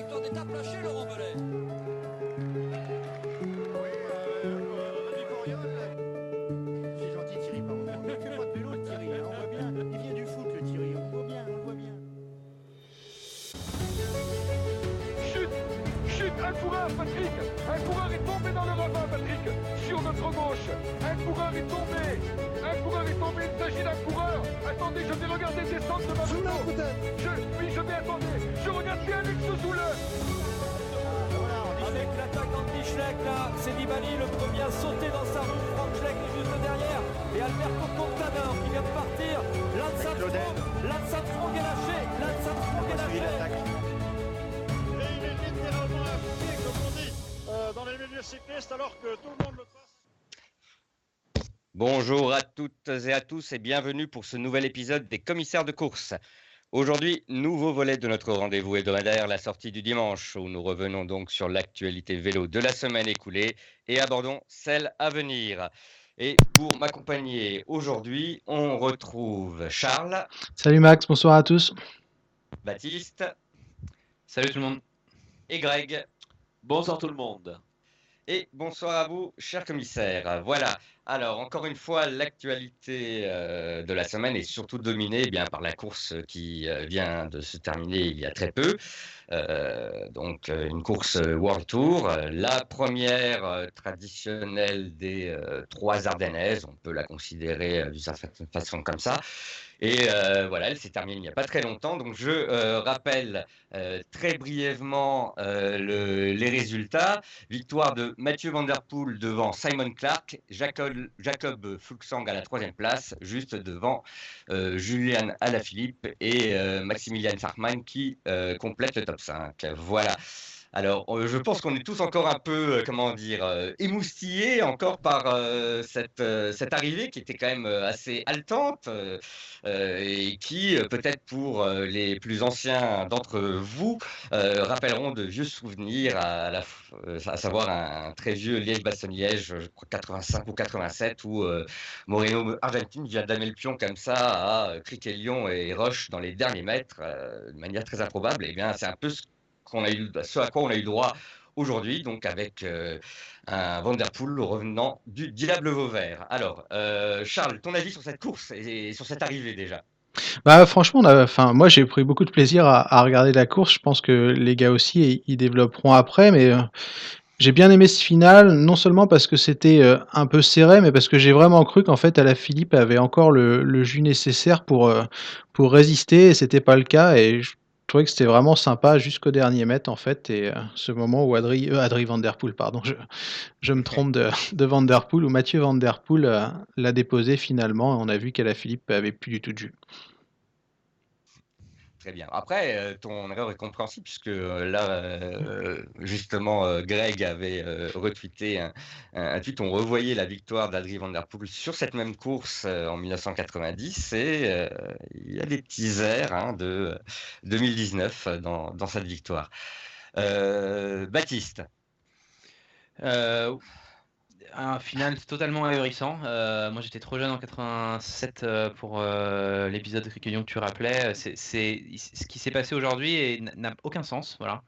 victoire d'étape lâchée, Laurent Belay. Oui, euh, Rémi Coriol. C'est gentil Thierry, pardon. Il fait pas de vélo le Thierry, hein, on voit bien. Il vient du foot le Thierry, on voit bien, on voit bien. Chute Chute Un coureur, Patrick Un coureur est tombé dans le ravin, Patrick Sur notre gauche Un coureur est tombé coureur est tombé, il s'agit d'un coureur Attendez, je vais regarder descendre de ma moto je, Oui, je vais attendre Je regarde bien Alex Zoule Voilà, Avec l'attaquant de Schleck, là, c'est Nibali le premier à sauter dans sa roue. Franck Schleck est juste derrière. Et Alberto Contador qui vient de partir. Lance Armstrong, Lance Armstrong est lâché. Lance Armstrong est lâché. Et il est littéralement pied, comme on dit, euh, dans les milieux cyclistes, alors que tout le monde. Bonjour à toutes et à tous et bienvenue pour ce nouvel épisode des commissaires de course. Aujourd'hui, nouveau volet de notre rendez-vous hebdomadaire, la sortie du dimanche, où nous revenons donc sur l'actualité vélo de la semaine écoulée et abordons celle à venir. Et pour m'accompagner aujourd'hui, on retrouve Charles, Salut Max, bonsoir à tous. Baptiste Salut tout le monde. et Greg. Bonsoir tout le monde. Et bonsoir à vous, cher commissaire. Voilà. Alors, encore une fois, l'actualité euh, de la semaine est surtout dominée eh bien, par la course qui euh, vient de se terminer il y a très peu. Euh, donc, une course World Tour, la première traditionnelle des trois Ardennaises. On peut la considérer d'une certaine façon comme ça. Et voilà, elle s'est terminée il n'y a pas très longtemps. Donc, je rappelle très brièvement le- les résultats. Victoire de Mathieu Van Der Poel devant Simon Clark, Jacob, Jacob Fuglsang à la troisième place, juste devant euh, Julian Alaphilippe et euh, Maximilian Farkman qui euh, complète le top 5. Voilà. Alors, euh, je pense qu'on est tous encore un peu, euh, comment dire, euh, émoustillés encore par euh, cette, euh, cette arrivée qui était quand même assez haletante euh, et qui, peut-être pour les plus anciens d'entre vous, rappelleront de vieux souvenirs, à, la f- à savoir un, très vieux Liège-Bastogne-Liège, je crois 85 ou 87, où Moreno Argentine vient d'amener le pion comme ça à Criquet-Lyon et Roche dans les derniers mètres, de manière très improbable. Et bien, c'est un peu ce, qu'on a eu, ce à quoi on a eu droit aujourd'hui, donc avec euh, un Vanderpool revenant du Diable Vauvert. Alors, euh, Charles, ton avis sur cette course et, sur cette arrivée déjà? Bah franchement, enfin moi j'ai pris beaucoup de plaisir à, à regarder la course. Je pense que les gars aussi ils, développeront après, mais euh, j'ai bien aimé ce final, non seulement parce que c'était euh, un peu serré, mais parce que j'ai vraiment cru qu'en fait la Philippe avait encore le, jus nécessaire pour pour résister, et c'était pas le cas. Et je trouvais que c'était vraiment sympa jusqu'au dernier mètre en fait. Et euh, ce moment où Adri, euh, Van Der Poel, pardon, je, je me trompe de, de Van Der Poel, où Mathieu Van euh, l'a déposé finalement, et on a vu qu'à la Philippe avait plus du tout de jus. Très bien. Après, euh, ton erreur est compréhensible puisque euh, là, euh, justement, Greg avait retweeté un, un, tweet. On revoyait la victoire d'Adri Van Der Poel sur cette même course en 1990 et euh, il y a des petits airs hein, de euh, 2019 dans, dans cette victoire. Euh, Baptiste, Euh, un final totalement ahurissant. Euh, moi j'étais trop jeune en 87 euh, pour euh, l'épisode que tu rappelais. C'est, c'est- ce qui s'est passé aujourd'hui n'a aucun sens. Voilà.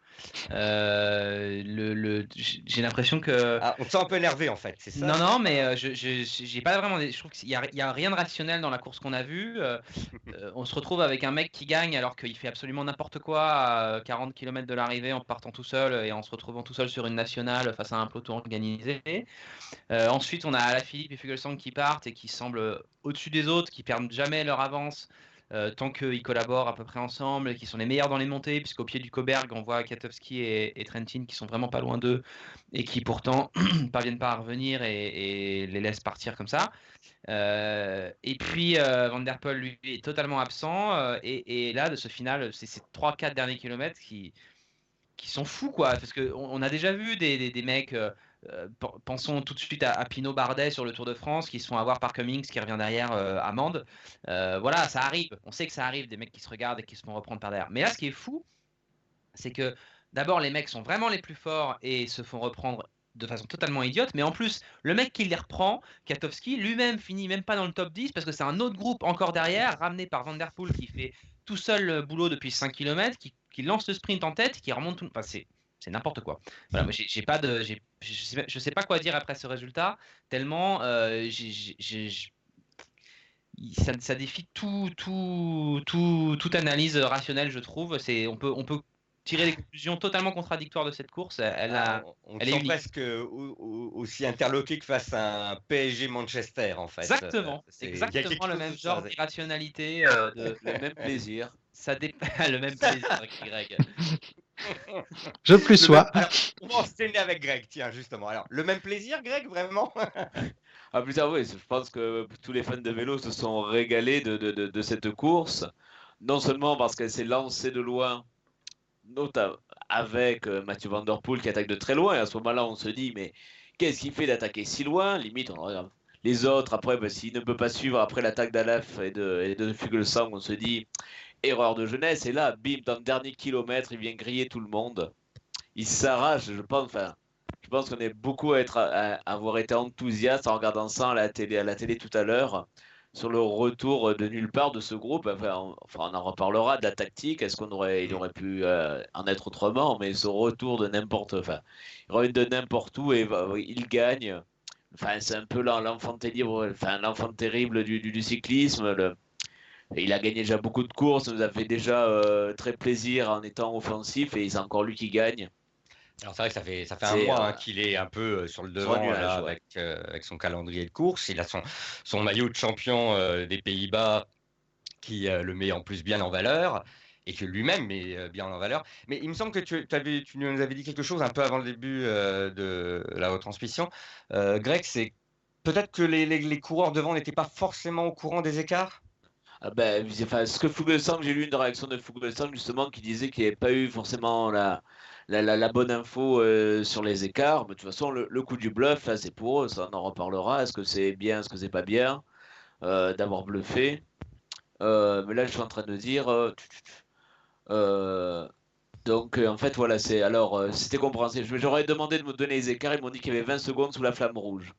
Euh, le, le- j- j'ai l'impression que. ah, on te sent un peu énervé en fait, c'est ça? Non, non, mais euh, je, j'ai pas vraiment. des- Je trouve qu'il y y a rien de rationnel dans la course qu'on a vue. Euh, euh, on se retrouve avec un mec qui gagne alors qu'il fait absolument n'importe quoi à 40 km de l'arrivée en partant tout seul et en se retrouvant tout seul sur une nationale face à un peloton organisé. Euh, ensuite, on a Alaphilippe et Fuglsang qui partent et qui semblent au-dessus des autres, qui perdent jamais leur avance. Euh, tant qu'ils collaborent à peu près ensemble, et qui sont les meilleurs dans les montées, puisqu'au pied du Coberg, on voit Katowski et, Trentin qui sont vraiment pas loin d'eux, et qui pourtant parviennent pas à revenir et, les laissent partir comme ça. Euh, et puis euh, Van Der Poel, lui, est totalement absent. et, là, de ce final, c'est ces 3-4 derniers kilomètres qui, sont fous, quoi. Parce qu'on on a déjà vu des mecs. Euh, pen- pensons tout de suite à, Pinot Bardet sur le Tour de France qui se font avoir par Cummings qui revient derrière euh, Amande. Euh, voilà, ça arrive. On sait que ça arrive des mecs qui se regardent et qui se font reprendre par derrière. Mais là, ce qui est fou, c'est que d'abord les mecs sont vraiment les plus forts et se font reprendre de façon totalement idiote, mais en plus, le mec qui les reprend, Katowski, lui-même finit même pas dans le top 10 parce que c'est un autre groupe encore derrière, ramené par Van Der Poel qui fait tout seul le boulot depuis 5 km, qui qui lance le sprint en tête, qui remonte tout. Enfin, c'est c'est n'importe quoi. Voilà, moi, j'ai pas de, je sais, sais, pas quoi dire après ce résultat, tellement euh, ça, ça, défie tout, tout, tout, toute analyse rationnelle, je trouve. C'est, on peut, on peut tirer des conclusions totalement contradictoires de cette course. Elle, a, ah, on, elle est presque aussi interloqué que face à un PSG Manchester, en fait. Exactement, c'est exactement le même genre d'irrationalité, euh, le même plaisir. Ça dépend, le même plaisir, Greg. Je plus sois. on va enchaîner avec Greg, tiens, justement. Alors, le même plaisir, Greg, vraiment? Ah, plus tard, oui, je pense que tous les fans de vélo se sont régalés de, de, de cette course. Non seulement parce qu'elle s'est lancée de loin notamment avec euh, Mathieu Van Der Poel qui attaque de très loin. Et à ce moment-là, on se dit, mais qu'est-ce qu'il fait d'attaquer si loin? Limite, on regarde les autres. Après, ben, s'il ne peut pas suivre après l'attaque d'Alef et de, et de Fugelsang, on se dit, erreur de jeunesse. Et là, bim, dans le dernier kilomètre, il vient griller tout le monde. Il s'arrache, je pense. Enfin, je pense qu'on est beaucoup à, avoir été enthousiaste en regardant ça à la télé, tout à l'heure sur le retour de nulle part de ce groupe. Enfin, on, en reparlera de la tactique. Est-ce qu'on aurait, il aurait pu euh, en être autrement? Mais ce retour de n'importe, enfin, il revient de n'importe où et il gagne. Enfin, c'est un peu l'enfant terrible, enfin, l'enfant terrible du, cyclisme. Il a gagné déjà beaucoup de courses, ça nous a fait déjà euh, très plaisir en étant offensif et c'est encore lui qui gagne. Alors c'est vrai que ça fait, ça fait un mois hein, euh, qu'il est un peu euh, sur le devant avec, euh, avec, son calendrier de course. Il a son, son maillot de champion des Pays-Bas qui le met en plus bien en valeur et que lui-même met bien en valeur. Mais il me semble que tu, avais, tu nous avais dit quelque chose un peu avant le début de la retransmission. Greg, c'est peut-être que les, les, coureurs devant n'étaient pas forcément au courant des écarts? Ah ben, enfin, ce que Fuglsang, j'ai lu une réaction de Fuglsang justement qui disait qu'il n'y avait pas eu forcément la, la, bonne info euh, sur les écarts. Mais de toute façon, le, coup du bluff, c'est pour eux, ça on en reparlera. Est-ce que c'est bien, est-ce que c'est pas bien euh, d'avoir bluffé? Euh, Mais là, je suis en train de dire. donc, en fait, voilà, c'est alors, c'était compréhensible. J'aurais demandé de me donner les écarts. Ils m'ont dit qu'il y avait 20 secondes sous la flamme rouge.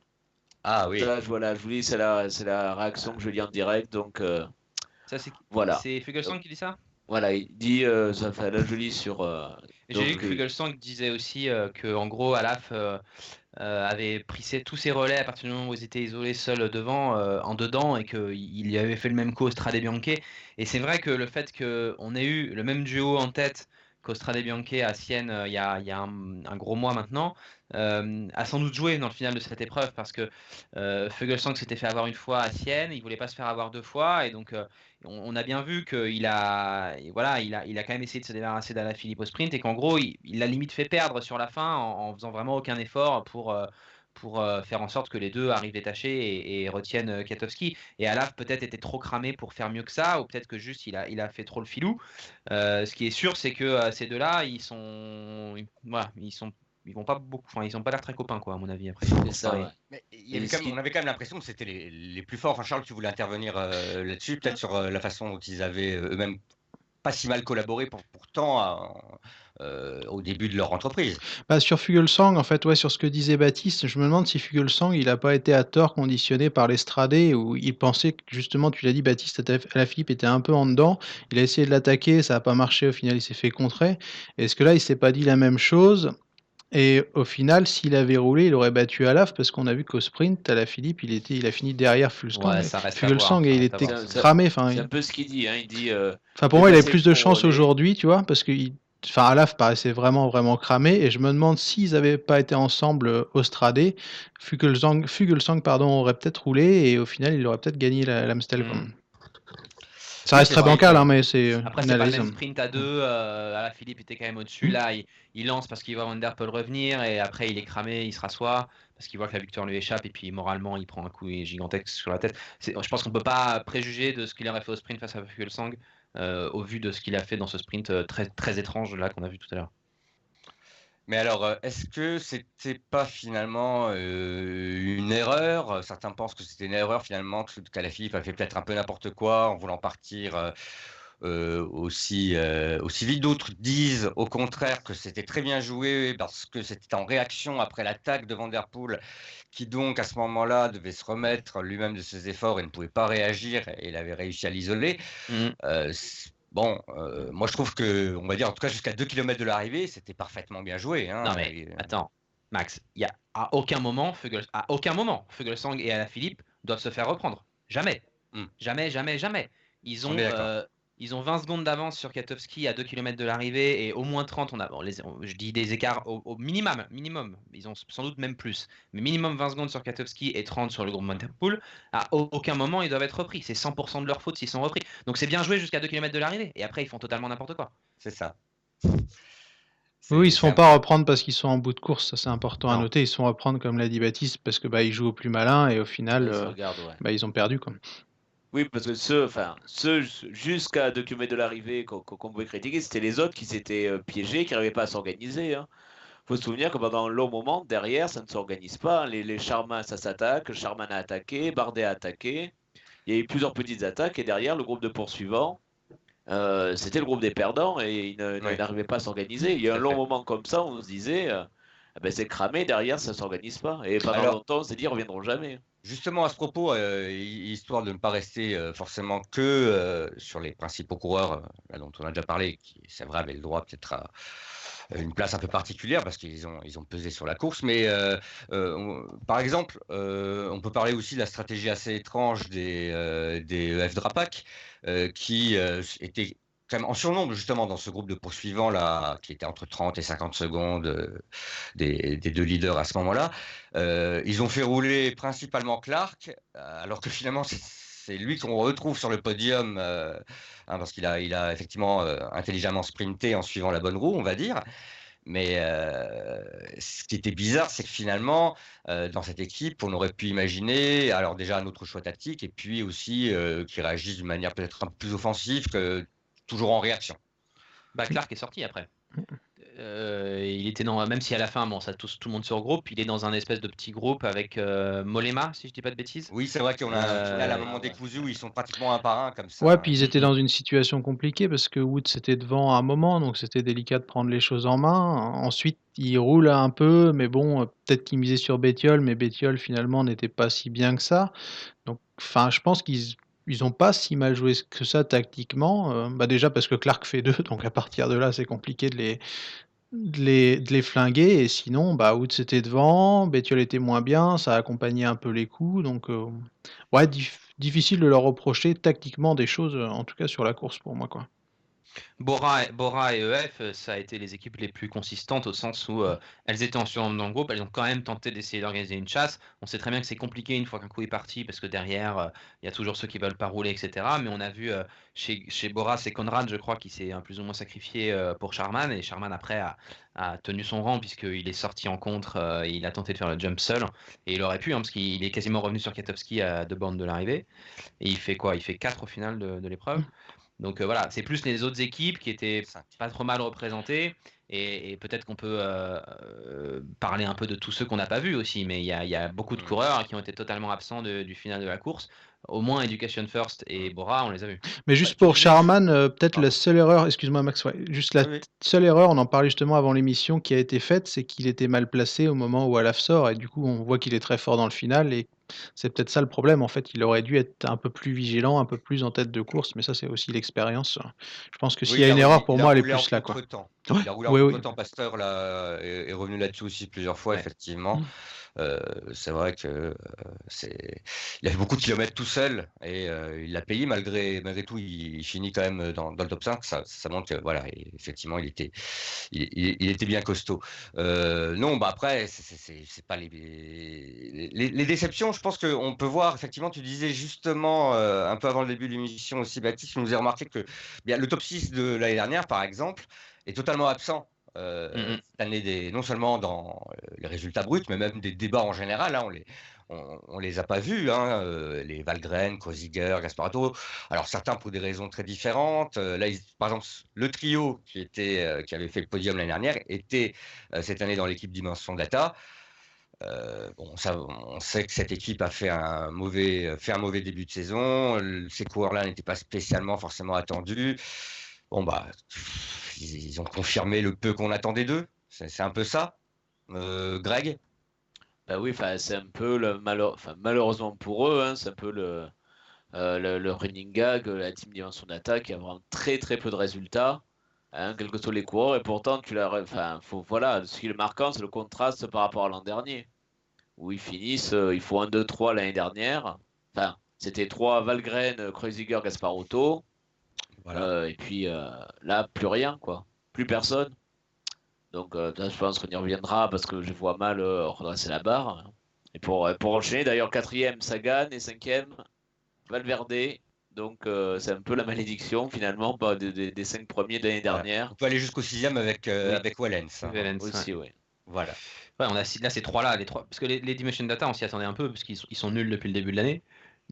Ah oui. Là, voilà, je vous dis, c'est la, c'est la réaction que je lis en direct. Donc, ça, c'est voilà. C'est Fuglsang qui dit ça? Voilà, il dit, ça fait, là, je lis sur j'ai vu que Fugelsang disait aussi euh, que en gros Alaf euh, euh, avait pris tous ses relais à partir du moment où ils étaient isolés seuls devant, en dedans, et qu'il avait fait le même coup au Strade Bianche. Et c'est vrai que le fait qu'on ait eu le même duo en tête qu'au Strade Bianche à Sienne il y a, un, gros mois maintenant, a sans doute joué dans le final de cette épreuve parce que euh, s'était fait avoir une fois à Sienne, il voulait pas se faire avoir deux fois et donc on, a bien vu qu'il a, voilà, il a, il a quand même essayé de se débarrasser Philippe au sprint et qu'en gros, il, il, a limite fait perdre sur la fin en, faisant vraiment aucun effort pour, euh, pour euh, faire en sorte que les deux arrivent détachés et, retiennent euh, Katowski. Et Alaf peut-être était trop cramé pour faire mieux que ça, ou peut-être que juste il a, il a fait trop le filou. ce qui est sûr, c'est que ces deux-là, ils sont, voilà, ils sont ils vont pas beaucoup, enfin, ils ont pas l'air très copains, quoi, à mon avis. Après, ça, Mais on avait quand même l'impression que c'était les, les, plus forts. Enfin, Charles, tu voulais intervenir euh, là-dessus, peut-être sur euh, la façon dont ils avaient euh, eux-mêmes pas si mal collaboré pour, pourtant au début de leur entreprise. Bah, sur Fugelsang, en fait, ouais, sur ce que disait Baptiste, je me demande si Fugelsang, il n'a pas été à tort conditionné par l'Estradé, où il pensait que justement, tu l'as dit, Baptiste la Philippe était un peu en dedans. Il a essayé de l'attaquer, ça n'a pas marché, au final, il s'est fait contrer. Est-ce que là, il s'est pas dit la même chose? Et au final, s'il avait roulé, il aurait battu Alaf parce qu'on a vu qu'au sprint, à la Philippe, il, était, il a fini derrière Fulsang. Ouais, et il était cramé. C'est un peu ce qu'il dit. Hein, il dit euh, enfin, pour moi, il avait plus de chance aujourd'hui, tu vois, parce que enfin, Alaf paraissait vraiment, vraiment cramé. Et je me demande s'ils n'avaient pas été ensemble euh, au Stradé, Fugelsang, pardon, aurait peut-être roulé et au final, il aurait peut-être gagné l'Amstel. La, ça reste très bancal, hein, mais c'est. Après, c'est pas le même sprint à deux. Euh, la Philippe était quand même au-dessus. Là, il, lance parce qu'il voit Van Der Poel revenir et après, il est cramé, il se rassoit parce qu'il voit que la victoire lui échappe et puis moralement, il prend un coup gigantesque sur la tête. Je pense qu'on peut pas préjuger de ce qu'il aurait fait au sprint face à Fuglsang euh, au vu de ce qu'il a fait dans ce sprint euh, très, très étrange là qu'on a vu tout à l'heure. Mais alors, euh, est-ce que c'était pas finalement une erreur? Certains pensent que c'était une erreur finalement, que Calaphilippe a fait peut-être un peu n'importe quoi en voulant partir aussi, aussi vite. D'autres disent au contraire que c'était très bien joué parce que c'était en réaction après l'attaque de Vanderpool qui donc à ce moment-là devait se remettre lui-même de ses efforts et ne pouvait pas réagir et il avait réussi à l'isoler. Mmh Bon, euh, moi je trouve que, on va dire en tout cas jusqu'à 2 km de l'arrivée, c'était parfaitement bien joué. hein. Non mais Et, euh, attends, Max, il y a à aucun moment, Fugel- à aucun moment, Fugelsang et Alaphilippe doivent se faire reprendre. Jamais. Hmm. Jamais, jamais, jamais. Ils On ont, euh, ils ont 20 secondes d'avance sur Katowski à 2 km de l'arrivée et au moins 30. On a, bon, les- on- je dis des écarts au, au minimum, minimum. Ils ont sans doute même plus. Mais minimum 20 secondes sur Katowski et 30 sur le groupe Montrepool. À au- aucun moment ils doivent être repris. C'est 100% de leur faute s'ils sont repris. Donc c'est bien joué jusqu'à 2 km de l'arrivée. Et après ils font totalement n'importe quoi. C'est ça. Oui, ils se font pas reprendre parce qu'ils sont en bout de course, ça c'est important à noter. Ils se font reprendre, comme l'a dit Baptiste, parce que bah, ils jouent au plus malin et au final, se euh, ouais. bah, ils ont perdu. Quoi. Oui, parce que ceux, enfin, ceux jusqu'à 2 km de l'arrivée qu'on pouvait critiquer, c'était les autres qui s'étaient euh, piégés, qui n'arrivaient pas à s'organiser. Il faut se souvenir que pendant un long moment, derrière, ça ne s'organise pas. Les, les Charmin, ça s'attaque. Charman a attaqué, Bardet a attaqué. Il y a eu plusieurs petites attaques et derrière, le groupe de poursuivants, euh, c'était le groupe des perdants et ils Ouais. n'arrivaient pas à s'organiser. Il y a un long fait. moment comme ça, on se disait, euh, ben, c'est cramé, derrière, ça ne s'organise pas. Et pendant Alors- longtemps, on s'est dit, ils reviendront jamais. Justement, à ce propos, euh, hi- histoire de ne pas rester euh, forcément que euh, sur les principaux coureurs là, dont on a déjà parlé, qui, c'est vrai, avaient le droit peut-être à une place un peu particulière parce qu'ils ont, ils ont pesé sur la course. Mais euh, euh, on- par exemple, euh, on peut parler aussi de la stratégie assez étrange des, des EF Drapac qui étaient quand en surnombre justement dans ce groupe de poursuivants là, qui était entre 30 et 50 secondes euh, des, deux leaders à ce moment-là. Euh, ils ont fait rouler principalement Clark, euh, alors que finalement c'est lui qu'on retrouve sur le podium hein, parce qu'il a, effectivement intelligemment sprinté en suivant la bonne roue, on va dire. Mais ce qui était bizarre, c'est que finalement, dans cette équipe, on aurait pu imaginer, alors déjà un autre choix tactique, et puis aussi euh, qu'ils réagissent d'une manière peut-être un peu plus offensive que toujours en réaction. Bah Clark est sorti après. Euh, il était dans, même si à la fin, bon, ça tout, tout le monde se regroupe, il est dans un espèce de petit groupe avec euh, Molema, si je dis pas de bêtises. Oui, c'est vrai qu'on a un Euh, un moment décousu où ils sont pratiquement un par un comme ça. Ouais, puis ils étaient dans une situation compliquée parce que Woods était devant à un moment, donc c'était délicat de prendre les choses en main. Ensuite, il roule un peu, mais bon, euh, peut-être qu'il misait sur Bettiol, mais Bettiol finalement n'était pas si bien que ça. Donc, enfin, je pense qu'ils ils ont pas si mal joué que ça tactiquement. Euh, bah déjà parce que Clark fait deux, donc à partir de là, c'est compliqué de les, flinguer. Et sinon, bah, Woods était devant, Bettiol était moins bien, ça accompagnait un peu les coups. Donc, euh, ouais, dif- difficile de leur reprocher tactiquement des choses, euh, en tout cas sur la course pour moi. Quoi. Bora, et- Bora et EF, euh, ça a été les équipes les plus consistantes au sens où euh, elles étaient en surnombre dans le groupe, elles ont quand même tenté d'essayer d'organiser une chasse. On sait très bien que c'est compliqué une fois qu'un coup est parti parce que derrière, euh, il y a toujours ceux qui veulent pas rouler, etc. Mais on a vu chez, chez Bora, c'est Conrad, je crois, qui s'est plus ou moins sacrifié pour Charman et Charman après a, tenu son rang puisqu'il est sorti en contre, et il a tenté de faire le jump seul et il aurait pu hein, parce qu'il est quasiment revenu sur Katowski à deux bornes de l'arrivée et il fait quoi? Il fait 4 au final de l'épreuve. Donc euh, voilà, c'est plus les autres équipes qui étaient pas trop mal représentées. Et, et peut-être qu'on peut, euh, euh, parler un peu de tous ceux qu'on n'a pas vus aussi. Mais il y a, il y a beaucoup de Mm. coureurs qui ont été totalement absents de- du final de la course. Au moins Education First et Bora, on les a vus. Mais juste pour Charman, euh, peut-être la seule erreur, excuse-moi Max, ouais, juste la Oui, seule erreur, on en parlait justement avant l'émission, qui a été faite, c'est qu'il était mal placé au moment où Alaf sort, et du coup on voit qu'il est très fort dans le final, et c'est peut-être ça le problème, en fait, il aurait dû être un peu plus vigilant, un peu plus en tête de course, mais ça c'est aussi l'expérience. Je pense que s'il Oui, y a une erreur, pour moi, elle est plus là. Quoi. contretemps. Ouais, Il a roulé oui, en oui. Pasteur là, est, revenu là-dessus aussi plusieurs fois, Ouais. effectivement. Mm. Euh, c'est vrai que euh, c'est, il a fait beaucoup de kilomètres tout seul et euh, il l'a payé malgré, tout. Il, finit quand même dans, le top 5. Ça, montre que voilà, effectivement, il était, il, était bien costaud. Non, bah après, c'est, pas les, les, déceptions. Je pense qu'on peut voir, effectivement, tu disais justement un peu avant le début de l'émission aussi, Baptiste, nous a remarqué que le top 6 de l'année dernière, par exemple, est totalement absent. Euh, Mhm. cette année, des, non seulement dans euh, les résultats bruts, mais même des débats en général. hein, on les, on, on les a pas vus, hein, euh, les Valgren, Kosiger, Gasparato. Alors certains pour des raisons très différentes. Euh, là, ils- par exemple, le trio qui était, euh, qui avait fait le podium l'année dernière était cette année dans l'équipe Dimension Data. Bon, ça, on sait que cette équipe a fait un mauvais, fait un mauvais début de saison. Ces coureurs-là n'étaient pas spécialement forcément attendus. Bon, bah, ils, ont confirmé le peu qu'on attendait d'eux. C'est un peu ça. Euh, Greg? Bah oui, c'est un peu le malheureusement pour eux, hein, c'est un peu le, euh, le, running gag, la team dimension d'attaque, y a vraiment très très peu de résultats, hein, quels que soient les coureurs, et pourtant, tu l'as, voilà, ce qui est marquant, c'est le contraste par rapport à l'an dernier, où ils finissent, euh, il faut 1, 2, 3 l'année dernière, enfin, c'était 3 Valgren, Kreuziger, Gasparotto, Voilà. euh, et puis euh, là, plus rien, quoi, plus personne. Donc, euh, je pense qu'on y reviendra parce que je vois mal euh, redresser la barre. Et pour, pour enchaîner, d'ailleurs, quatrième, Sagan et cinquième, Valverde. Donc, euh, c'est un peu la malédiction finalement bah, des, des- des cinq premiers de l'année Voilà. dernière. On peut aller jusqu'au sixième avec, euh, Oui. avec Wallens. hein. Valence, ouais. Aussi, oui. Voilà. Ouais, on a là ces trois là, les trois parce que les, les Dimension Data on s'y attendait un peu parce qu'ils sont, ils sont nuls depuis le début de l'année.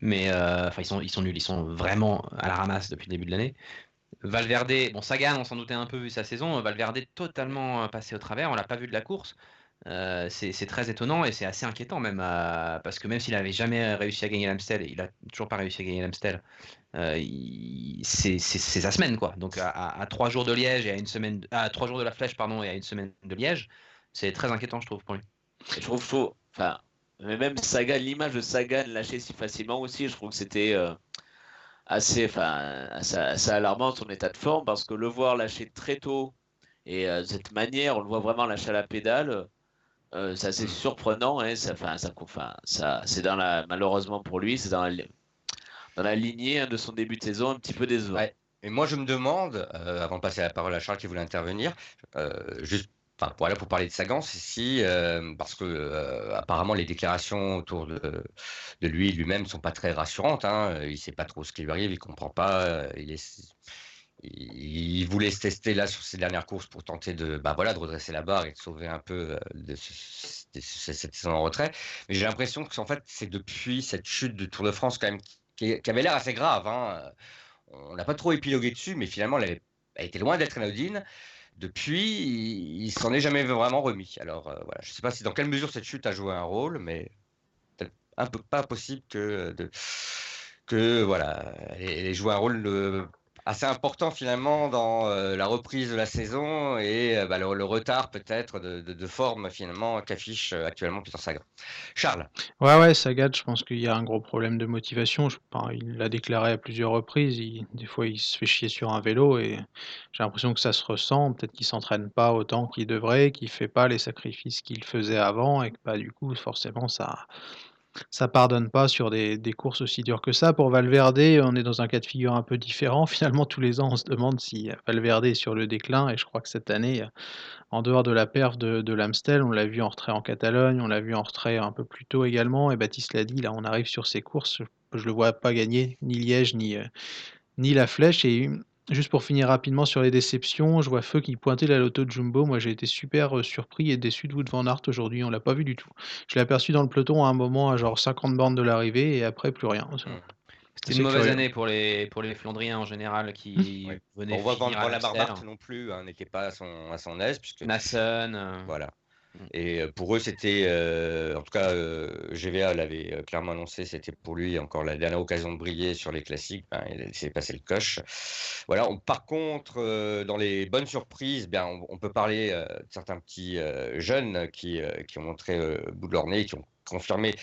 Mais euh, enfin ils sont ils sont nuls, ils sont vraiment à la ramasse depuis le début de l'année. Valverde, bon Sagan on s'en doutait un peu vu sa saison, Valverde totalement euh, passé au travers, on l'a pas vu de la course. Euh, c'est très étonnant et c'est assez inquiétant même euh, parce que même s'il avait jamais réussi à gagner l'Amstel, il a toujours pas réussi à gagner l'Amstel. Euh, c'est sa semaine quoi. Donc à, trois jours de Liège et à une semaine, à trois jours de la Flèche pardon et à une semaine de Liège, c'est très inquiétant je trouve pour lui. Je trouve chaud. Enfin, mais même Sagan, l'image de Sagan lâché si facilement aussi, je trouve que c'était euh, assez, enfin, assez, assez alarmant son état de forme parce que le voir lâcher très tôt et euh, de cette manière, on le voit vraiment lâcher à la pédale. euh, c'est assez surprenant, hein, ça, ça, ça, c'est dans la, malheureusement pour lui, c'est dans la, dans la lignée hein, de son début de saison un petit peu décevant. Ouais. Et moi, je me demande, euh, avant de passer la parole à Charles qui voulait intervenir, euh, juste voilà, pour parler de Sagan, si, euh, parce que euh, apparemment les déclarations autour de, de lui lui-même sont pas très rassurantes. Hein, il sait pas trop ce qui lui arrive, il comprend pas. euh, il, voulait se tester là sur ses dernières courses pour tenter de, bah, voilà, de redresser la barre et de sauver un peu cette saison en retrait. Mais j'ai l'impression que en fait, c'est depuis cette chute du Tour de France quand même qui, qui avait l'air assez grave. Hein, on n'a pas trop épilogué dessus, mais finalement, elle, avait- elle était loin d'être anodine. Depuis, il, s'en est jamais vraiment remis. Alors euh, je ne sais pas si dans quelle mesure cette chute a joué un rôle, mais un peu pas possible que que voilà, elle ait joué un rôle euh, assez important finalement dans euh, la reprise de la saison et euh, bah, le, retard peut-être de, forme finalement qu'affiche euh, actuellement Peter Sagan. Charles. Ouais, ouais, Sagan, je pense qu'il y a un gros problème de motivation. Il l'a déclaré à plusieurs reprises. des fois, il se fait chier sur un vélo et j'ai l'impression que ça se ressent. Peut-être qu'il s'entraîne pas autant qu'il devrait, qu'il fait pas les sacrifices qu'il faisait avant et que bah, du coup, forcément, ça, ça pardonne pas sur des, courses aussi dures que ça. Pour Valverde, on est dans un cas de figure un peu différent. Finalement, tous les ans, on se demande si Valverde est sur le déclin et je crois que cette année, en dehors de la perf de, l'Amstel, on l'a vu en retrait en Catalogne, on l'a vu en retrait un peu plus tôt également, et Baptiste l'a dit, là on arrive sur ces courses, je, je le vois pas gagner ni Liège ni, euh, ni la Flèche, et juste pour finir rapidement sur les déceptions, je vois Feu qui pointait la loto de Jumbo, moi j'ai été super euh, surpris et déçu de Wout van Aert aujourd'hui, on l'a pas vu du tout. Je l'ai aperçu dans le peloton à un moment à genre 50 bornes de l'arrivée, et après plus rien. Mm. C'était C'est une mauvaise curieux. année pour les, pour les Flandriens en général qui Ouais. venaient On voit Van la. Barbarte non plus hein, n'était pas à son, à son aise puisque Nassen. euh, Voilà. Mm. Et pour eux, c'était, en tout cas, GVA l'avait clairement annoncé, c'était pour lui encore la dernière occasion de briller sur les classiques. Ben, il s'est passé le coche. Voilà. Par contre, dans les bonnes surprises, bien, on, peut parler de certains petits jeunes qui, qui ont montré bout de leur nez, qui ont confirmé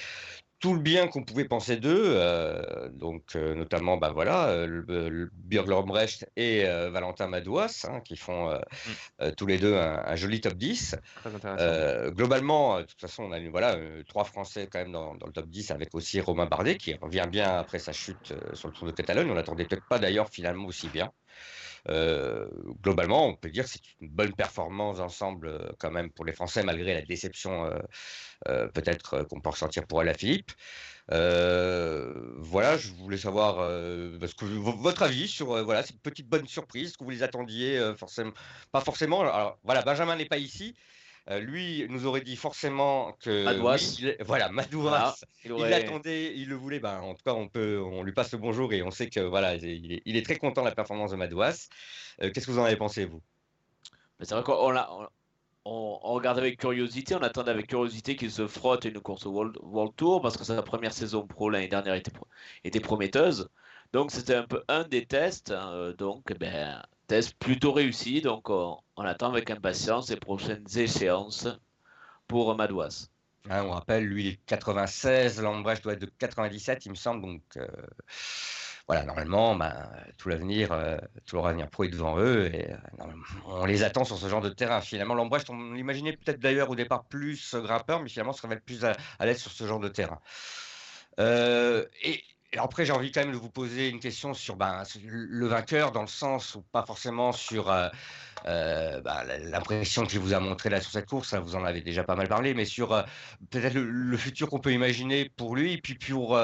tout le bien qu'on pouvait penser d'eux, euh, donc euh, notamment bah voilà, euh, le, le Björn Lomrecht et Valentin Madouas, hein, qui font euh, tous les deux un, un joli top 10. Très intéressant. Euh, globalement, de toute façon, on a eu voilà, trois Français quand même dans, dans le top 10, avec aussi Romain Bardet, qui revient bien après sa chute sur le Tour de Catalogne. On l'attendait peut-être pas d'ailleurs finalement aussi bien. Euh, globalement, on peut dire que c'est une bonne performance d'ensemble euh, quand même pour les Français, malgré la déception euh, peut-être qu'on peut ressentir pour Alaphilippe. Euh, voilà, je voulais savoir parce que, votre avis sur voilà, ces petites bonnes surprises, que vous les attendiez forcément, pas forcément. Alors voilà, Benjamin n'est pas ici. Euh, lui nous aurait dit forcément que Madouas. oui, il voilà, Madouas, Voilà. Il l'attendait, il le voulait. Ben, en tout cas, on peut, on lui passe le bonjour et on sait que voilà, il est, il est très content de la performance de Madouas. Euh, Qu'est-ce que vous en avez pensé vous? Mais c'est vrai qu'on l'a- on, on- on regarde avec curiosité, on attendait avec curiosité qu'il se frotte une course au World, World Tour parce que sa première saison pro l'année dernière était, était prometteuse. Donc c'était un peu un des tests. hein, euh, donc ben, test plutôt réussi. Donc on, attend avec impatience les prochaines échéances pour Madouas. Hein, on rappelle, lui, il est de 96, Lambrecht doit être de 97, il me semble. Donc, euh, voilà, normalement, ben, tout l'avenir, euh, tout leur avenir pro est devant eux et euh, on les attend sur ce genre de terrain. Finalement, Lambrecht, on l'imaginait peut-être d'ailleurs au départ plus grimpeur, mais finalement, se révèle plus à, l'aise sur ce genre de terrain. Euh, et, après, j'ai envie quand même de vous poser une question sur ben, le vainqueur, dans le sens où pas forcément sur ben, l'impression qu'il vous a montré là sur cette course, ça vous en avez déjà pas mal parlé, mais sur peut-être le, le, futur qu'on peut imaginer pour lui, puis pour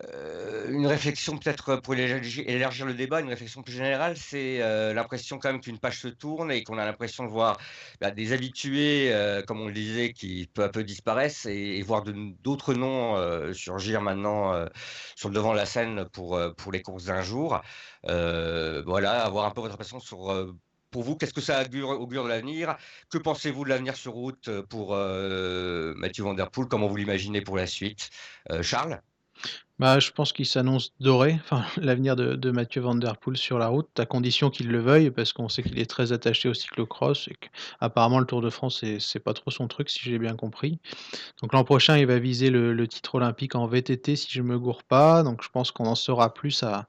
euh, une réflexion peut-être pour élargir le débat, une réflexion plus générale, c'est euh, l'impression quand même qu'une page se tourne et qu'on a l'impression de voir bah, des habitués, euh, comme on le disait, qui peu à peu disparaissent et, voir d'autres noms surgir maintenant sur le devant de la scène pour, pour les courses d'un jour. voilà, avoir un peu votre impression sur pour vous, qu'est-ce que ça augure, augure de l'avenir? Que pensez-vous de l'avenir sur route pour Mathieu Van Der Poel? Comment vous l'imaginez pour la suite? Charles? Bah, je pense qu'il s'annonce doré, l'avenir de, Mathieu Van Der Poel sur la route, à condition qu'il le veuille, parce qu'on sait qu'il est très attaché au cyclocross et qu'apparemment le Tour de France, c'est, pas trop son truc, si j'ai bien compris. Donc l'an prochain, il va viser le, titre olympique en VTT, si je me gourre pas. Donc je pense qu'on en saura plus à,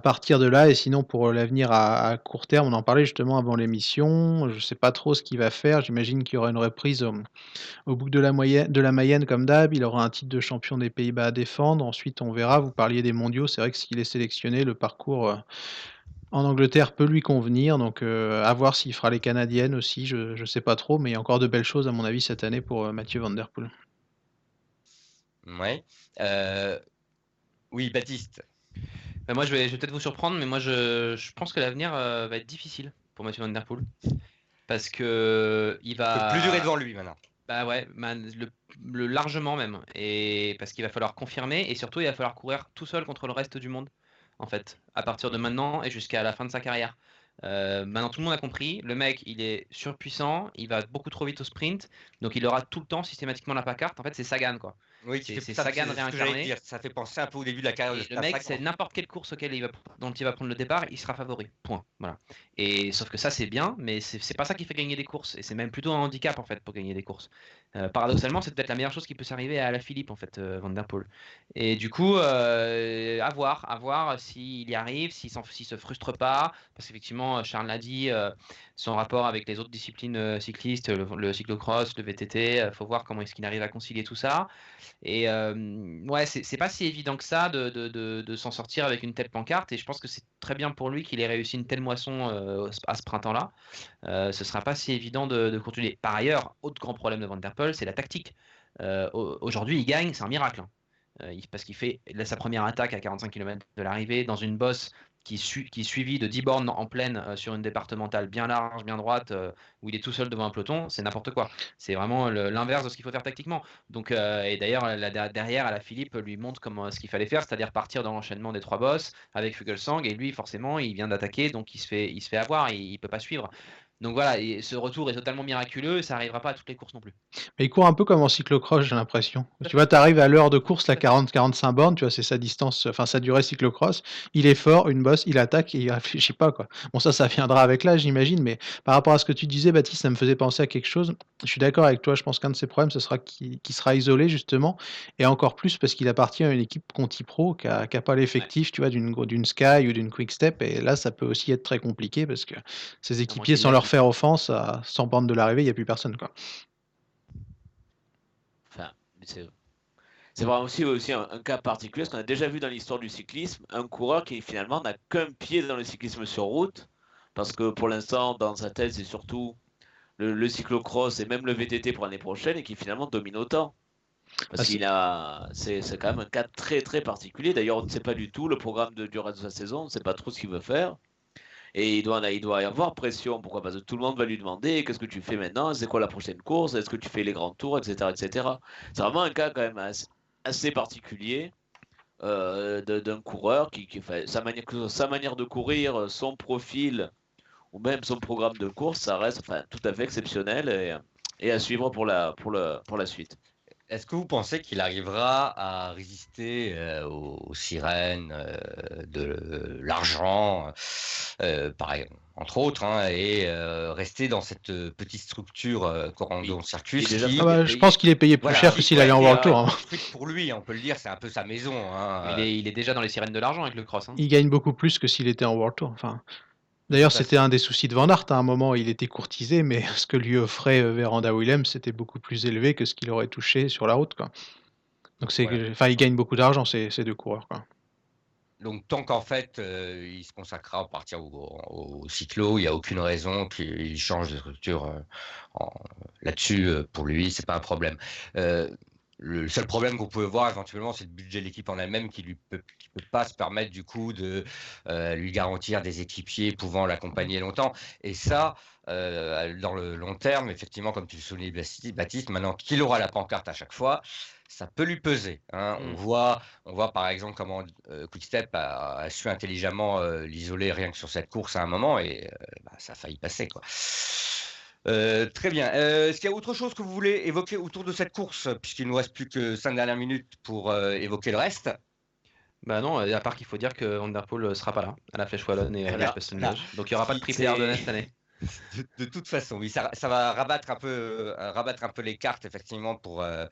partir de là. Et sinon, pour l'avenir à, court terme, on en parlait justement avant l'émission. Je sais pas trop ce qu'il va faire. J'imagine qu'il y aura une reprise au, au bout de la, de la Mayenne, comme d'hab. Il aura un titre de champion des Pays-Bas à défendre. Ensuite, on on verra. Vous parliez des mondiaux. C'est vrai que s'il est sélectionné, le parcours euh, en Angleterre peut lui convenir. Donc, euh, à voir s'il fera les Canadiennes aussi. Je ne sais pas trop, mais il y a encore de belles choses, à mon avis, cette année pour euh, Mathieu Van Der Poel. Ouais. Oui, Baptiste. Bah, moi, je vais, peut-être vous surprendre, mais moi, je, pense que l'avenir va être difficile pour Mathieu Van Der Poel. Parce que il va. plus durer devant lui maintenant. Bah ouais, le, largement même. Et parce qu'il va falloir confirmer et surtout il va falloir courir tout seul contre le reste du monde, en fait, à partir de maintenant et jusqu'à la fin de sa carrière. Euh, maintenant tout le monde a compris, le mec il est surpuissant, il va beaucoup trop vite au sprint, donc il aura tout le temps systématiquement la pancarte. En fait c'est Sagan quoi. Oui, c'est Sagan réincarné. Ça fait penser un peu au début de la carrière de Le mec, c'est n'importe quelle course auquel il va, dont il va prendre le départ, il sera favori. Point. Voilà. Et sauf que ça, c'est bien, mais c'est pas ça qui fait gagner des courses. Et c'est même plutôt un handicap en fait pour gagner des courses. Euh, paradoxalement, c'est peut-être la meilleure chose qui peut s'arriver à la Philippe en fait, euh, Van der Poel. Et du coup, euh, à voir, à voir s'il y arrive, s'il se frustre pas, parce qu'effectivement, Charles l'a dit, son rapport avec les autres disciplines cyclistes, le, cyclocross, le VTT, faut voir comment est-ce qu'il arrive à concilier tout ça. Et ouais, c'est pas si évident que ça de, de, de, s'en sortir avec une telle pancarte. Et je pense que c'est très bien pour lui qu'il ait réussi une telle moisson à ce printemps-là. ce sera pas si évident de, continuer. Par ailleurs, autre grand problème de Van Der Poel, c'est la tactique. Aujourd'hui, il gagne, c'est un miracle. Hein. parce qu'il fait sa première attaque à 45 km de l'arrivée dans une bosse qui, qui est suivi de 10 bornes en pleine euh, sur une départementale bien large, bien droite, euh, où il est tout seul devant un peloton, c'est n'importe quoi. C'est vraiment l'inverse de ce qu'il faut faire tactiquement. Donc, euh, et d'ailleurs, derrière, à la Philippe lui montre comment ce qu'il fallait faire, c'est-à-dire partir dans l'enchaînement des trois boss avec Fugelsang, et lui, forcément, il vient d'attaquer, donc il se fait, il se fait avoir, il, il peut pas suivre. Donc voilà, et ce retour est totalement miraculeux ça n'arrivera pas à toutes les courses non plus. Mais il court un peu comme en cyclocross, j'ai l'impression. Tu vois, tu arrives à l'heure de course, la 40-45 bornes, tu vois, c'est sa distance, enfin sa durée cyclocross. Il est fort, une bosse, il attaque et il réfléchit pas, quoi. Bon, ça, ça viendra avec l'âge, j'imagine, mais par rapport à ce que tu disais, Baptiste, ça me faisait penser à quelque chose. Je suis d'accord avec toi, je pense qu'un de ses problèmes, ce sera qu'il sera isolé, justement, et encore plus parce qu'il appartient à une équipe Conti Pro qui n'a pas l'effectif, tu vois, d'une Sky ou d'une Quick Step, et là, ça peut aussi être très compliqué parce que ses équipiers, sans leur faire offense, à sans bande de l'arrivée, il n'y a plus personne. Quoi. Enfin, c'est vraiment aussi, aussi un, cas particulier, parce qu'on a déjà vu dans l'histoire du cyclisme un coureur qui finalement n'a qu'un pied dans le cyclisme sur route, parce que pour l'instant, dans sa tête, c'est surtout le, cyclocross et même le VTT pour l'année prochaine, et qui finalement domine autant. Parce ah, qu'il a, c'est quand même un cas très très particulier. D'ailleurs, on ne sait pas du tout le programme de, du reste de sa saison, on ne sait pas trop ce qu'il veut faire. Et il doit, il doit y avoir pression. Pourquoi? Parce que tout le monde va lui demander qu'est-ce que tu fais maintenant? C'est quoi la prochaine course? Est-ce que tu fais les grands tours? Etc. etc. C'est vraiment un cas quand même assez, particulier euh, d'un coureur qui, fait sa manière, sa manière de courir, son profil ou même son programme de course, ça reste tout à fait exceptionnel et, à suivre pour la suite. Est-ce que vous pensez qu'il arrivera à résister euh, aux, sirènes euh, de l'argent, euh, entre autres, hein, et rester dans cette petite structure Corandon Circus ah bah, Je pense qu'il est payé plus cher que s'il allait en World Tour. Hein. Pour lui, on peut le dire, c'est un peu sa maison. Hein, il, est, déjà dans les sirènes de l'argent avec le cross. Il gagne beaucoup plus que s'il était en World Tour. Enfin, D'ailleurs, c'était un des soucis de Van Aert. À un moment, il était courtisé, mais ce que lui offrait Veranda Williams, c'était beaucoup plus élevé que ce qu'il aurait touché sur la route. Quoi. Donc c'est, enfin, il gagne beaucoup d'argent ces, ces deux coureurs. Quoi. Donc tant qu'en fait euh, il se consacrera à partir au, cyclo, il n'y a aucune raison qu'il change de structure euh, là-dessus. Euh, pour lui, c'est pas un problème. Le seul problème qu'on pouvait voir éventuellement, c'est le budget de l'équipe en elle-même qui ne peut, peut pas se permettre du coup de lui garantir des équipiers pouvant l'accompagner longtemps. Et ça, dans le long terme, effectivement, comme tu le soulignais, Baptiste, maintenant qu'il aura la pancarte à chaque fois, ça peut lui peser. Hein. On, mmh. voit, on voit par exemple comment euh, Quickstep a, su intelligemment euh, l'isoler rien que sur cette course à un moment et euh, bah, ça a failli passer. Quoi. Très bien. Est-ce qu'il y a autre chose que vous voulez évoquer autour de cette course, puisqu'il ne nous reste plus que 5 dernières minutes pour évoquer le reste? Bah non, à part qu'il faut dire que Vanderpool sera pas là à la Flèche Wallonne et à la Donc il n'y aura pas de triplé Ardennes cette année. De, toute façon, oui, ça, va rabattre un peu, euh, rabattre un peu les cartes effectivement pour, euh,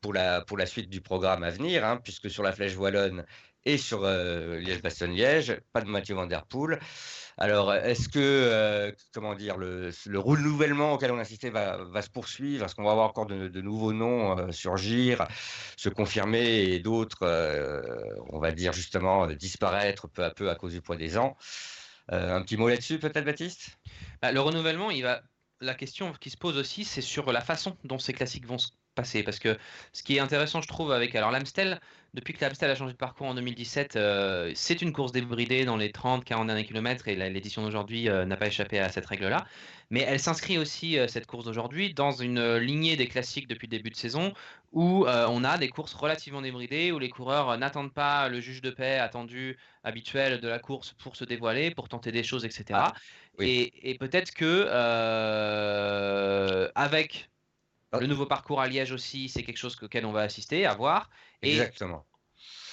pour, la, pour la suite du programme à venir, hein, puisque sur la flèche wallonne et sur euh, Liège-Bastogne-Liège, pas de Mathieu Van Der Poel. Alors, est-ce que, comment dire, le, le, renouvellement auquel on assistait va, va se poursuivre? Est-ce qu'on va avoir encore de, nouveaux noms surgir, se confirmer et d'autres, on va dire justement, disparaître peu à peu à cause du poids des ans? Un petit mot là-dessus, peut-être, Baptiste? Bah, Le renouvellement. La question qui se pose aussi, c'est sur la façon dont ces classiques vont se passer. Parce que ce qui est intéressant, je trouve, avec l'Amstel, depuis que l'Amstel a changé de parcours en 2017, euh, c'est une course débridée dans les 30-40 derniers kilomètres et l'édition d'aujourd'hui euh, n'a pas échappé à cette règle-là. Mais elle s'inscrit aussi, euh, cette course d'aujourd'hui, dans une lignée des classiques depuis le début de saison où on a des courses relativement débridées, où les coureurs n'attendent pas le juge de paix attendu habituel de la course pour se dévoiler, pour tenter des choses, etc. Ah, et, et peut-être que avec. Le nouveau parcours à Liège aussi, c'est quelque chose auquel on va assister, à voir. Exactement.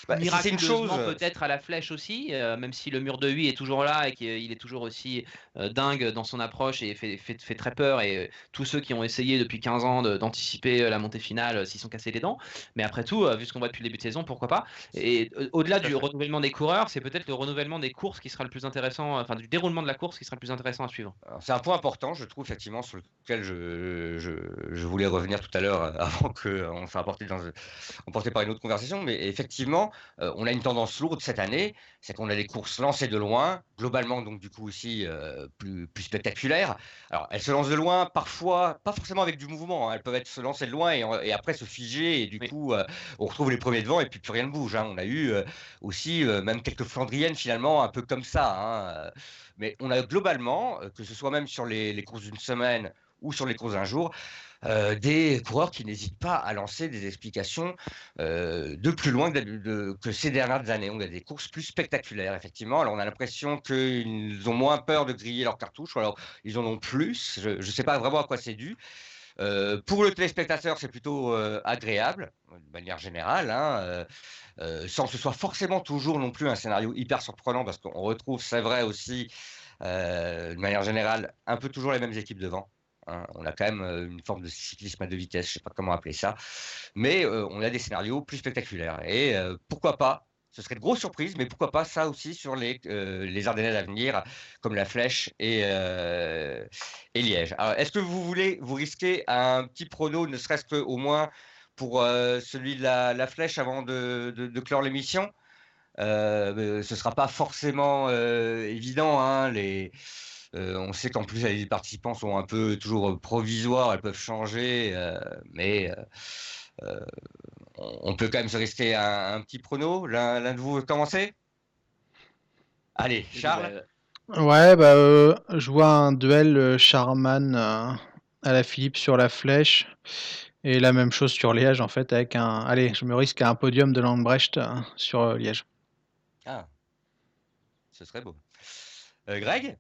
Bah, une chose euh, peut-être à la flèche aussi, euh, même si le mur de 8 est toujours là et qu'il est toujours aussi euh, dingue dans son approche et fait, fait, fait, très peur. Et tous ceux qui ont essayé depuis 15 ans d'anticiper la montée finale s'y sont cassés les dents. Mais après tout, vu ce qu'on voit depuis le début de saison, pourquoi pas? Et au-delà du renouvellement des coureurs, c'est peut-être le renouvellement des courses qui sera le plus intéressant, enfin du déroulement de la course qui sera le plus intéressant à suivre. C'est un point important, je trouve, effectivement, sur lequel je, je, je voulais revenir tout à l'heure avant qu'on soit emporté, dans, emporté par une autre conversation. Mais effectivement, on a une tendance lourde cette année, c'est qu'on a des courses lancées de loin, globalement donc du coup aussi euh, plus, plus spectaculaires. Alors elles se lancent de loin, parfois pas forcément avec du mouvement, hein. elles peuvent être se lancer de loin et, après se figer et du coup euh, on retrouve les premiers devant et puis plus rien ne bouge. Hein. On a eu euh, aussi même quelques Flandriennes finalement un peu comme ça. Hein. Mais on a globalement, que ce soit même sur les, les courses d'une semaine ou sur les courses d'un jour, euh, des coureurs qui n'hésitent pas à lancer des explications euh, de plus loin que, ces dernières années. On a des courses plus spectaculaires, effectivement. Alors, on a l'impression qu'ils ont moins peur de griller leurs cartouches, alors ils en ont plus. Je ne sais pas vraiment à quoi c'est dû. Euh, pour le téléspectateur, c'est plutôt agréable, de manière générale, hein, sans que ce soit forcément toujours non plus un scénario hyper surprenant, parce qu'on retrouve, c'est vrai aussi, de manière générale, un peu toujours les mêmes équipes devant. Hein. On a quand même euh, une forme de cyclisme à deux vitesses, je ne sais pas comment appeler ça, mais euh, on a des scénarios plus spectaculaires. Et euh, pourquoi pas ce serait de grosses surprises, mais pourquoi pas ça aussi sur les, les Ardennes à venir, comme la Flèche et, et Liège. est-ce que vous voulez vous risquer un petit prono, ne serait-ce qu'au moins pour celui de la, Flèche avant de, clore l'émission? Ce ne sera pas forcément évident. Hein, les, on sait qu'en plus les participants sont un peu toujours provisoires, elles peuvent changer, euh, mais euh, on peut quand même se rester un, un petit prono. L'un de vous veut commencer? Allez, Charles. Ouais, bah, je vois un duel Charman à la Philippe sur la flèche. Et la même chose sur Liège, en fait, avec un. Allez, je me risque à un podium de Landbrecht sur Liège. Ah, ce serait beau. Greg?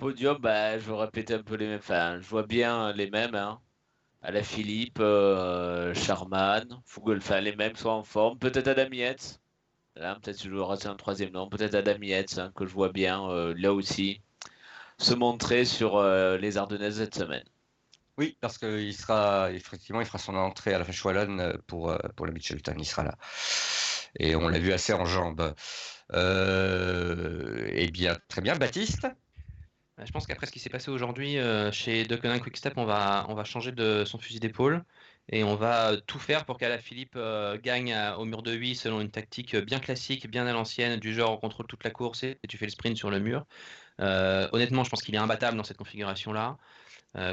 Podium, bah, je vais répéter un peu les mêmes. Enfin, je vois bien les mêmes. Hein. à la Philippe, euh, Charman, Fugelfall, les mêmes sont en forme. Peut-être Adam Yates. Là, peut-être je vais un troisième nom. Peut-être Adam Yates, hein, que je vois bien euh, là aussi se montrer sur euh, les Ardennaises cette semaine. Oui, parce qu'il sera effectivement, il fera son entrée à la Fèche Wallonne pour, pour la Mitchelton. Il sera là. Et on l'a vu assez en jambes. eh bien, très bien. Baptiste? Je pense qu'après ce qui s'est passé aujourd'hui euh, chez Deceuninck Quickstep, on va, on va changer de son fusil d'épaule et on va tout faire pour qu'Alaphilippe euh, gagne au mur de 8 selon une tactique bien classique, bien à l'ancienne, du genre on contrôle toute la course et tu fais le sprint sur le mur. Euh, honnêtement, je pense qu'il est imbattable dans cette configuration-là.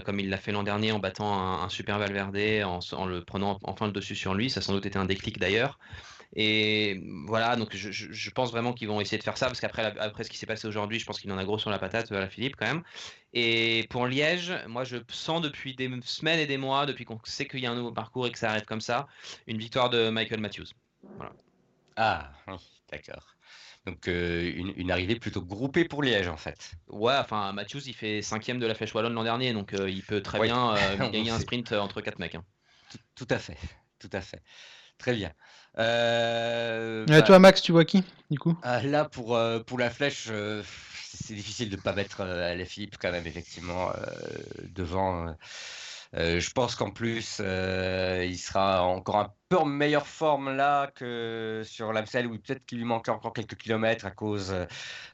Comme il l'a fait l'an dernier en battant un, super Valverde, en, le prenant enfin le dessus sur lui, ça a sans doute été un déclic d'ailleurs. Et voilà, donc je, pense vraiment qu'ils vont essayer de faire ça, parce qu'après après ce qui s'est passé aujourd'hui, je pense qu'il en a gros sur la patate à la Philippe quand même. Et pour Liège, moi je sens depuis des semaines et des mois, depuis qu'on sait qu'il y a un nouveau parcours et que ça arrête comme ça, une victoire de Michael Matthews. Ah, d'accord. Donc euh, une, arrivée plutôt groupée pour Liège en fait. Ouais, enfin Matthews il fait cinquième de la Flèche Wallonne l'an dernier, donc euh, il peut très bien euh, gagner un sprint entre quatre mecs. Hein. tout, à fait, tout à fait. Très bien. Euh, Et toi, Max, tu vois qui, du coup? Ah, Là, pour, euh, pour la flèche, euh, c'est difficile de ne pas mettre la Philippe quand même, effectivement, devant. je pense qu'en plus, il sera encore un peu en meilleure forme là que sur l'Amstel, où peut-être qu'il lui manque encore quelques kilomètres à cause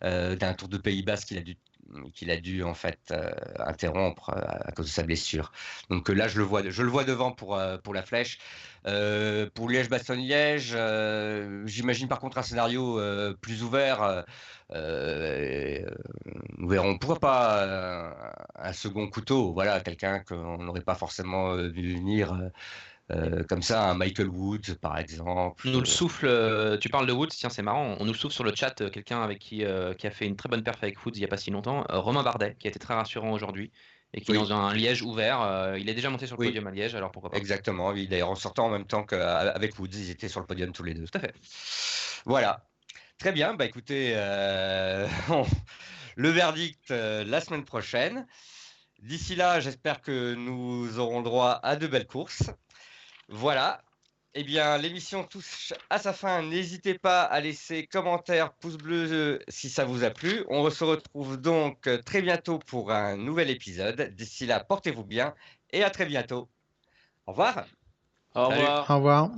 d'un tour de Pays Basque qu'il a dû qu'il a dû en fait euh, interrompre euh, à, cause de sa blessure. Donc euh, là, je le vois, je le vois devant pour, pour la flèche. pour Liège-Bastogne-Liège, j'imagine par contre un scénario plus ouvert. nous verrons pourquoi pas un second couteau, voilà, quelqu'un qu'on n'aurait pas forcément vu venir euh, comme ça, un Michael Woods, par exemple. Nous le souffle, euh, tu parles de Woods, tiens, c'est marrant, on nous le souffle sur le chat, euh, quelqu'un avec qui, qui a fait une très bonne perf avec Woods il n'y a pas si longtemps, Romain Bardet, qui a été très rassurant aujourd'hui et qui est dans un Liège ouvert. il est déjà monté sur le podium à Liège, alors pourquoi pas Exactement, il est en sortant en même temps qu'avec Woods, ils étaient sur le podium tous les deux. Tout à fait. Voilà. Très bien, bah écoutez, le verdict la semaine prochaine. D'ici là, j'espère que nous aurons droit à de belles courses. Voilà. Eh bien, l'émission touche à sa fin. N'hésitez pas à laisser commentaires, pouce bleu euh, si ça vous a plu. On se retrouve donc euh, très bientôt pour un nouvel épisode. D'ici là, portez-vous bien et à très bientôt. Au revoir. Au revoir. Au revoir.